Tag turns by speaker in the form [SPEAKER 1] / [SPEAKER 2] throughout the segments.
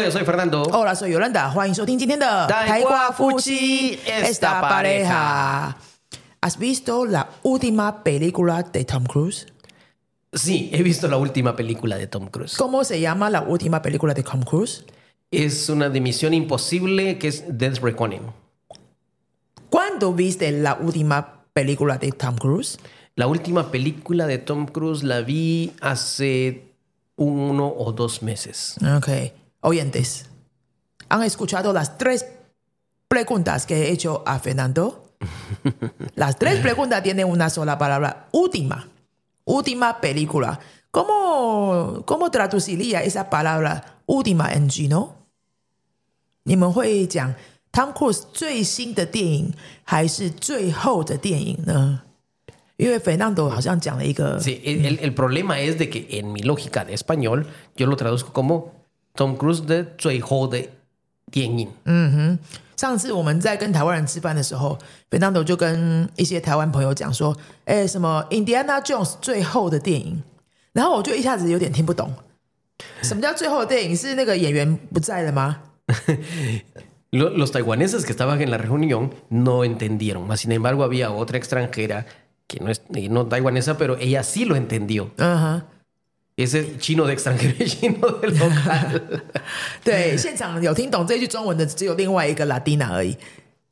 [SPEAKER 1] Hola, yo soy Fernando.
[SPEAKER 2] Hola, soy Yolanda，欢迎收听今天的
[SPEAKER 1] 台瓜夫妻 esta pareja
[SPEAKER 2] ¿Has visto la última película de Tom Cruise?
[SPEAKER 1] Sí, he visto la última película de Tom Cruise.
[SPEAKER 2] ¿Cómo se llama la última película de Tom Cruise?
[SPEAKER 1] Es una de Misión Imposible que es Death Reckoning.
[SPEAKER 2] ¿Cuándo viste la última película de Tom Cruise?
[SPEAKER 1] La última película de Tom Cruise la vi hace uno o dos meses.
[SPEAKER 2] Ok. Oyentes, ¿han escuchado las tres preguntas que he hecho a Fernando? Las tres preguntas tienen una sola palabra, última. Última película. ¿Cómo, cómo traduciría esa palabra última en chino? 你们会讲 Tom Cruise 最新的电影还是最后的电影呢？因为 Fernando 好像讲了一个
[SPEAKER 1] Sí, el, el- el problema es de que en mi lógica de español yo lo traduzco como Tom Cruise de 最后的电影。
[SPEAKER 2] 嗯哼上次我们在跟台湾人吃饭的时候，Fernando 就跟一些台湾朋友讲说：“哎，什么 Indiana Jones 最后的电影。”然后我就一下子有点听不懂，什么叫最后的电影？是那个演员不在了吗
[SPEAKER 1] ？Lo- Los taiwaneses que estaban en la reunión no entendieron, mas sin embargo había otra extranjera que no es eh, no taiwanesa, pero ella sí lo entendió.
[SPEAKER 2] 嗯哼
[SPEAKER 1] ，Ese chino de extranjero chino del local.
[SPEAKER 2] 对，现场有听懂这句中文的只有另外一个 Latina 而已，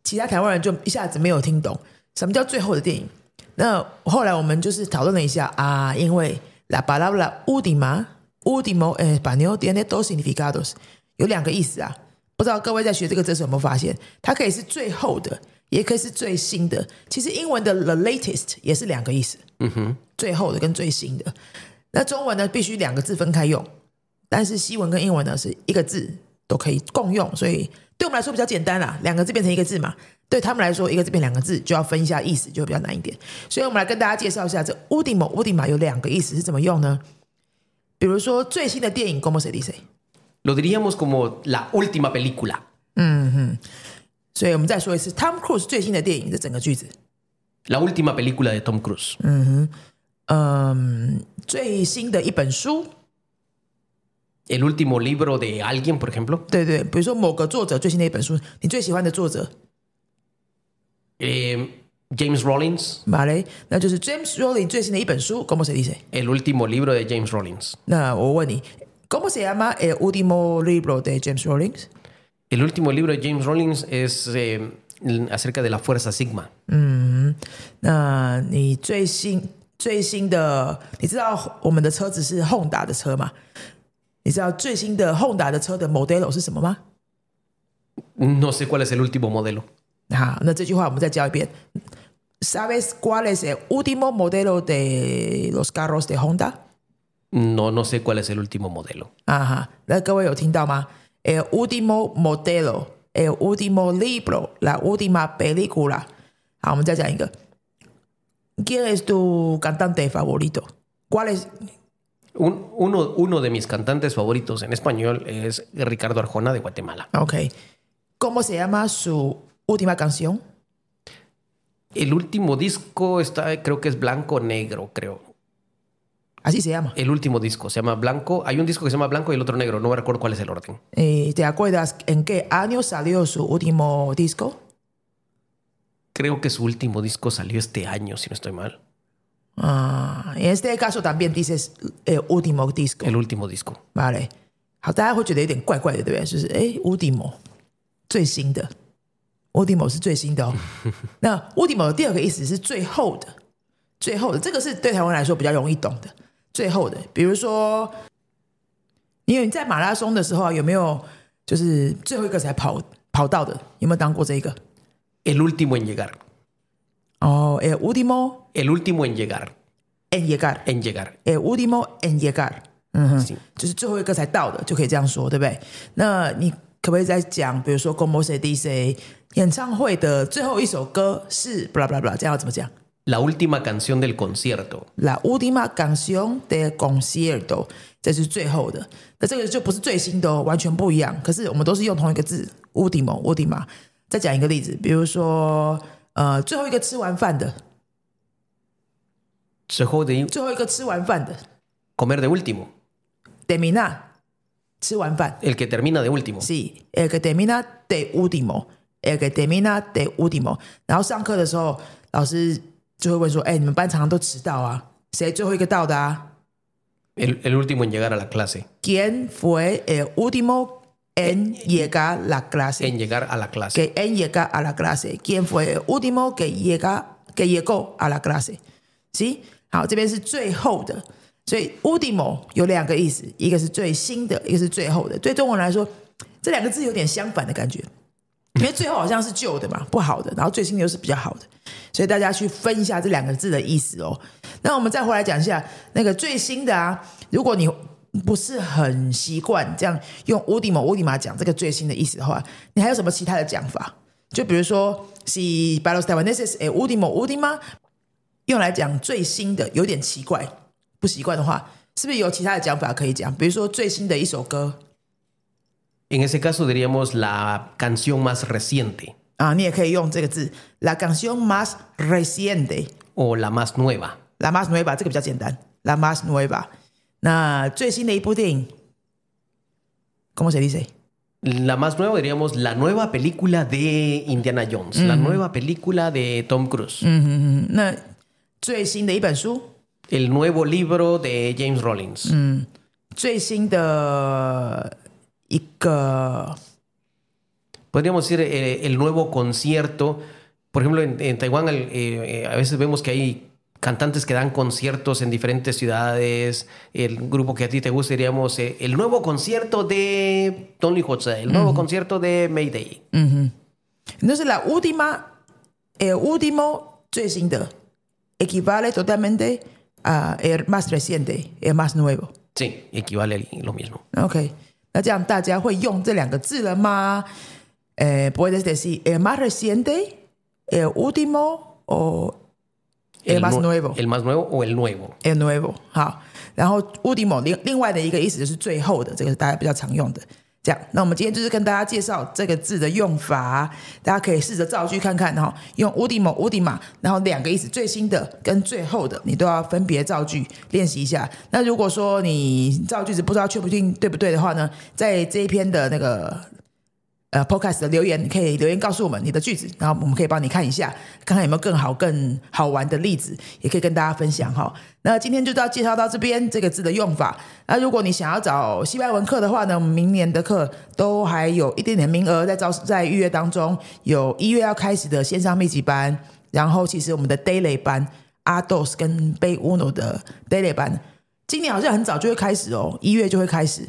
[SPEAKER 2] 其他台湾人就一下子没有听懂什么叫最后的电影。那后来我们就是讨论了一下啊，因为 la palabra última último en español tiene dos significados，有两个意思啊。不知道各位在学这个字时有没有发现，它可以是最后的，也可以是最新的。其实英文的 the latest 也是两个意思，嗯哼，最后的跟最新的。那中文呢，必须两个字分开用。但是西文跟英文呢是一个字都可以共用，所以对我们来说比较简单啦，两个字变成一个字嘛。对他们来说，一个字变两个字就要分一下意思，就会比较难一点。所以我们来跟大家介绍一下这 ultimo ultima 有两个意思是怎么用呢？比如说最新的电影 Como se
[SPEAKER 1] dice？Lo diríamos como la última película.
[SPEAKER 2] 所以我们再说一次，Tom Cruise 最新的电影这整个句子
[SPEAKER 1] ，La última película de Tom Cruise.
[SPEAKER 2] 嗯，最新的一本书，
[SPEAKER 1] El último libro de alguien, por ejemplo.
[SPEAKER 2] 对对，比如说某个作者最新的一本书，你最喜欢的作者，
[SPEAKER 1] Eh, James Rollins.
[SPEAKER 2] 马雷，那就是 James Rowling 最新的一本书，¿cómo se dice？
[SPEAKER 1] El último libro de James Rollins.
[SPEAKER 2] 那我问你，¿cómo se llama el último libro de James Rowling？
[SPEAKER 1] El último libro de James Rollins es eh, acerca de la fuerza Sigma.
[SPEAKER 2] 那你最新 最新的，你知道我们的车子是 Honda 的车吗？你知道最新的 Honda 的车的 model 是什么吗？
[SPEAKER 1] No sé cuál es el último modelo.
[SPEAKER 2] 好，那这句话我们再教一遍。¿Sabes cuál es el último modelo de los carros de Honda？
[SPEAKER 1] No, no sé cuál es el último modelo.
[SPEAKER 2] 啊哈，那各位有听到吗？El último modelo, el último libro, la última película。好，我们再讲一个。 ¿Quién es tu cantante favorito? ¿Cuál es?
[SPEAKER 1] Un- uno, uno de mis cantantes favoritos en español es Ricardo Arjona de Guatemala.
[SPEAKER 2] Ok. ¿Cómo se llama su última canción?
[SPEAKER 1] El último disco está, creo que es Blanco Negro, creo.
[SPEAKER 2] Así se llama.
[SPEAKER 1] El último disco se llama Blanco. Hay un disco que se llama Blanco y el otro Negro. No me recuerdo cuál es el orden.
[SPEAKER 2] Eh, ¿Te acuerdas en qué año salió su último disco?
[SPEAKER 1] Creo que su último disco salió este año, si no estoy mal.
[SPEAKER 2] Ah, en este caso también dices el último disco.
[SPEAKER 1] El último disco.
[SPEAKER 2] Vale，好，大家会觉得有点怪怪的，对不对？就是哎，ultimo 最新的，ultimo 是最新的哦。那 ultimo 的第二个意思是最后的，最后的，这个是对台湾来说比较容易懂的。最后的，比如说，因为你在马拉松的时候啊有没有就是最后一个才跑跑到的？有没有当过这个？
[SPEAKER 1] El último en llegar.
[SPEAKER 2] 哦，el último
[SPEAKER 1] El último en llegar.
[SPEAKER 2] en llegar。
[SPEAKER 1] En llegar.
[SPEAKER 2] el último en llegar，嗯哼
[SPEAKER 1] Sí.
[SPEAKER 2] 就是最后一个才到的，就可以这样说，对不对？那你可不可以再讲，比如说 Como se dice 演唱会的最后一首歌是 blah blah blah，这样要怎么讲
[SPEAKER 1] La última canción del concierto.
[SPEAKER 2] ？La última canción del concierto，这是最后的。那这个就不是最新的哦，完全不一样。可是我们都是用同一个字，último última。 再讲一个例子，比如说呃，最后一个吃完饭的，
[SPEAKER 1] 最后的
[SPEAKER 2] 最后一个吃完饭的
[SPEAKER 1] comer de último.
[SPEAKER 2] terminar 吃完饭
[SPEAKER 1] el que termina de último.
[SPEAKER 2] Sí, el que termina de último, el que termina de último。然后上课的时候，老师就会问说：“哎，你们班常常都迟到啊，谁最后一个到的啊
[SPEAKER 1] El, el último en llegar a la clase,
[SPEAKER 2] ？¿Quién fue el último en llegar la clase?
[SPEAKER 1] en llegar a la clase.
[SPEAKER 2] que en llegar a la clase. ¿Quién fue el último que llega que llegó a la clase？行，好，这边是最后的，所以 último 有两个意思，一个是最新的，一个是最后的。对中文来说，这两个字有点相反的感觉，因为最后好像是旧的嘛，不好的，然后最新的又是比较好的，所以大家去分一下这两个字的意思哦。那我们再回来讲一下那个最新的啊，如果你不是很习惯这样用 último última 讲这个最新的意思的话，你还有什么其他的讲法？就比如说，si para los taiwaneses el último última 用来讲最新的有点奇怪，不习惯的话，是不是有其他的讲法可以讲？比如说最新的一首歌
[SPEAKER 1] En ese caso diríamos la canción más reciente
[SPEAKER 2] 啊，你也可以用这个字，la canción más reciente。
[SPEAKER 1] o la más nueva.
[SPEAKER 2] La más nueva 这个比较简单，La más nueva。那最新的一部电影，¿cómo se dice？
[SPEAKER 1] La más nueva diríamos la nueva película de Indiana Jones, la nueva película de Tom Cruise,
[SPEAKER 2] 嗯，那最新的一本书，
[SPEAKER 1] el nuevo libro de James Rollins.
[SPEAKER 2] 最新的一个
[SPEAKER 1] Podríamos decir eh, el nuevo concierto. Por ejemplo, en, en Taiwán el- eh, eh, a veces vemos que hay cantantes que dan conciertos en diferentes ciudades. El grupo que a ti te gusta diríamos eh, el nuevo concierto de Tony Hotza, el nuevo concierto de Mayday.
[SPEAKER 2] 那是 la última el último 最新的 equivale totalmente a el más reciente el más nuevo。
[SPEAKER 1] Sí, equivale a lo mismo.
[SPEAKER 2] OK，那这样大家会用这两个字了吗？呃，puedes decir el más reciente el último o el más
[SPEAKER 1] nue-
[SPEAKER 2] nuevo
[SPEAKER 1] El más nuevo o el nuevo.
[SPEAKER 2] el nuevo。好，然后 último 另另外的一个意思就是最后的，这个是大家比较常用的。这样，那我们今天就是跟大家介绍这个字的用法，大家可以试着造句看看哈，用 último última，然后两个意思，最新的跟最后的，你都要分别造句练习一下。那如果说你造句子不知道确不定对不对的话呢，在这一篇的那个呃 Podcast 的留言，你可以留言告诉我们你的句子，然后我们可以帮你看一下，看看有没有更好、更好玩的例子，也可以跟大家分享哈。那今天就到介绍到这边这个字的用法。那如果你想要找西班牙文课的话呢，我们明年的课都还有一点点名额在招在预约当中，有一月要开始的线上密集班，然后其实我们的 daily 班阿 dos 跟贝 uno 的 daily 班，今年好像很早就会开始哦，一月就会开始。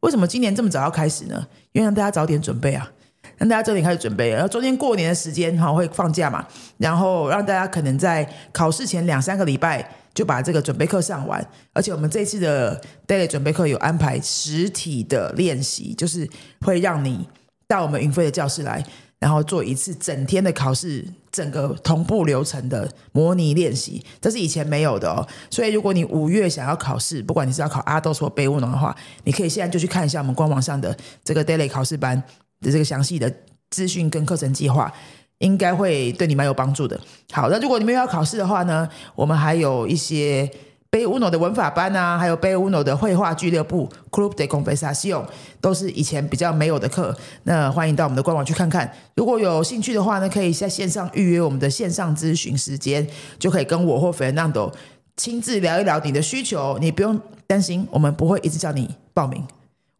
[SPEAKER 2] 为什么今年这么早要开始呢？因为让大家早点准备啊，让大家早点开始准备。然后中间过年的时间哈会放假嘛，然后让大家可能在考试前两三个礼拜就把这个准备课上完。而且我们这次的 daily 准备课有安排实体的练习，就是会让你到我们云飞的教室来，然后做一次整天的考试，整个同步流程的模拟练习，这是以前没有的哦。所以如果你五月想要考试，不管你是要考阿豆或贝乌农的话，你可以现在就去看一下我们官网上的这个 daily 考试班的这个详细的资讯跟课程计划。应该会对你蛮有帮助的。好，那如果你们要考试的话呢，我们还有一些贝乌诺的文法班啊，还有贝乌诺的绘画俱乐部 Club de Conversación，都是以前比较没有的课。那欢迎到我们的官网去看看。如果有兴趣的话呢，可以在线上预约我们的线上咨询时间，就可以跟我或 Fernando 亲自聊一聊你的需求。你不用担心，我们不会一直叫你报名，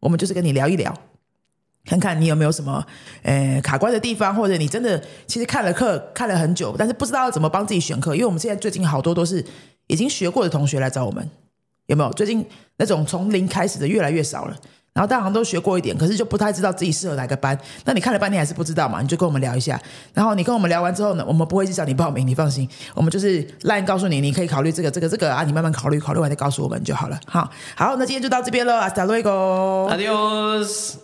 [SPEAKER 2] 我们就是跟你聊一聊。看看你有没有什么呃卡关的地方，或者你真的其实看了课看了很久，但是不知道要怎么帮自己选课，因为我们现在最近好多都是已经学过的同学来找我们，有没有？最近那种从零开始的越来越少了，然后大行都学过一点，可是就不太知道自己适合哪个班。那你看了半天还是不知道嘛？你就跟我们聊一下，然后你跟我们聊完之后呢，我们不会去找你报名，你放心，我们就是 line 告诉你，你可以考虑这个这个这个啊，你慢慢考虑，考虑完再告诉我们就好了。好，好，那今天就到这边了，hasta luego。
[SPEAKER 1] Adiós.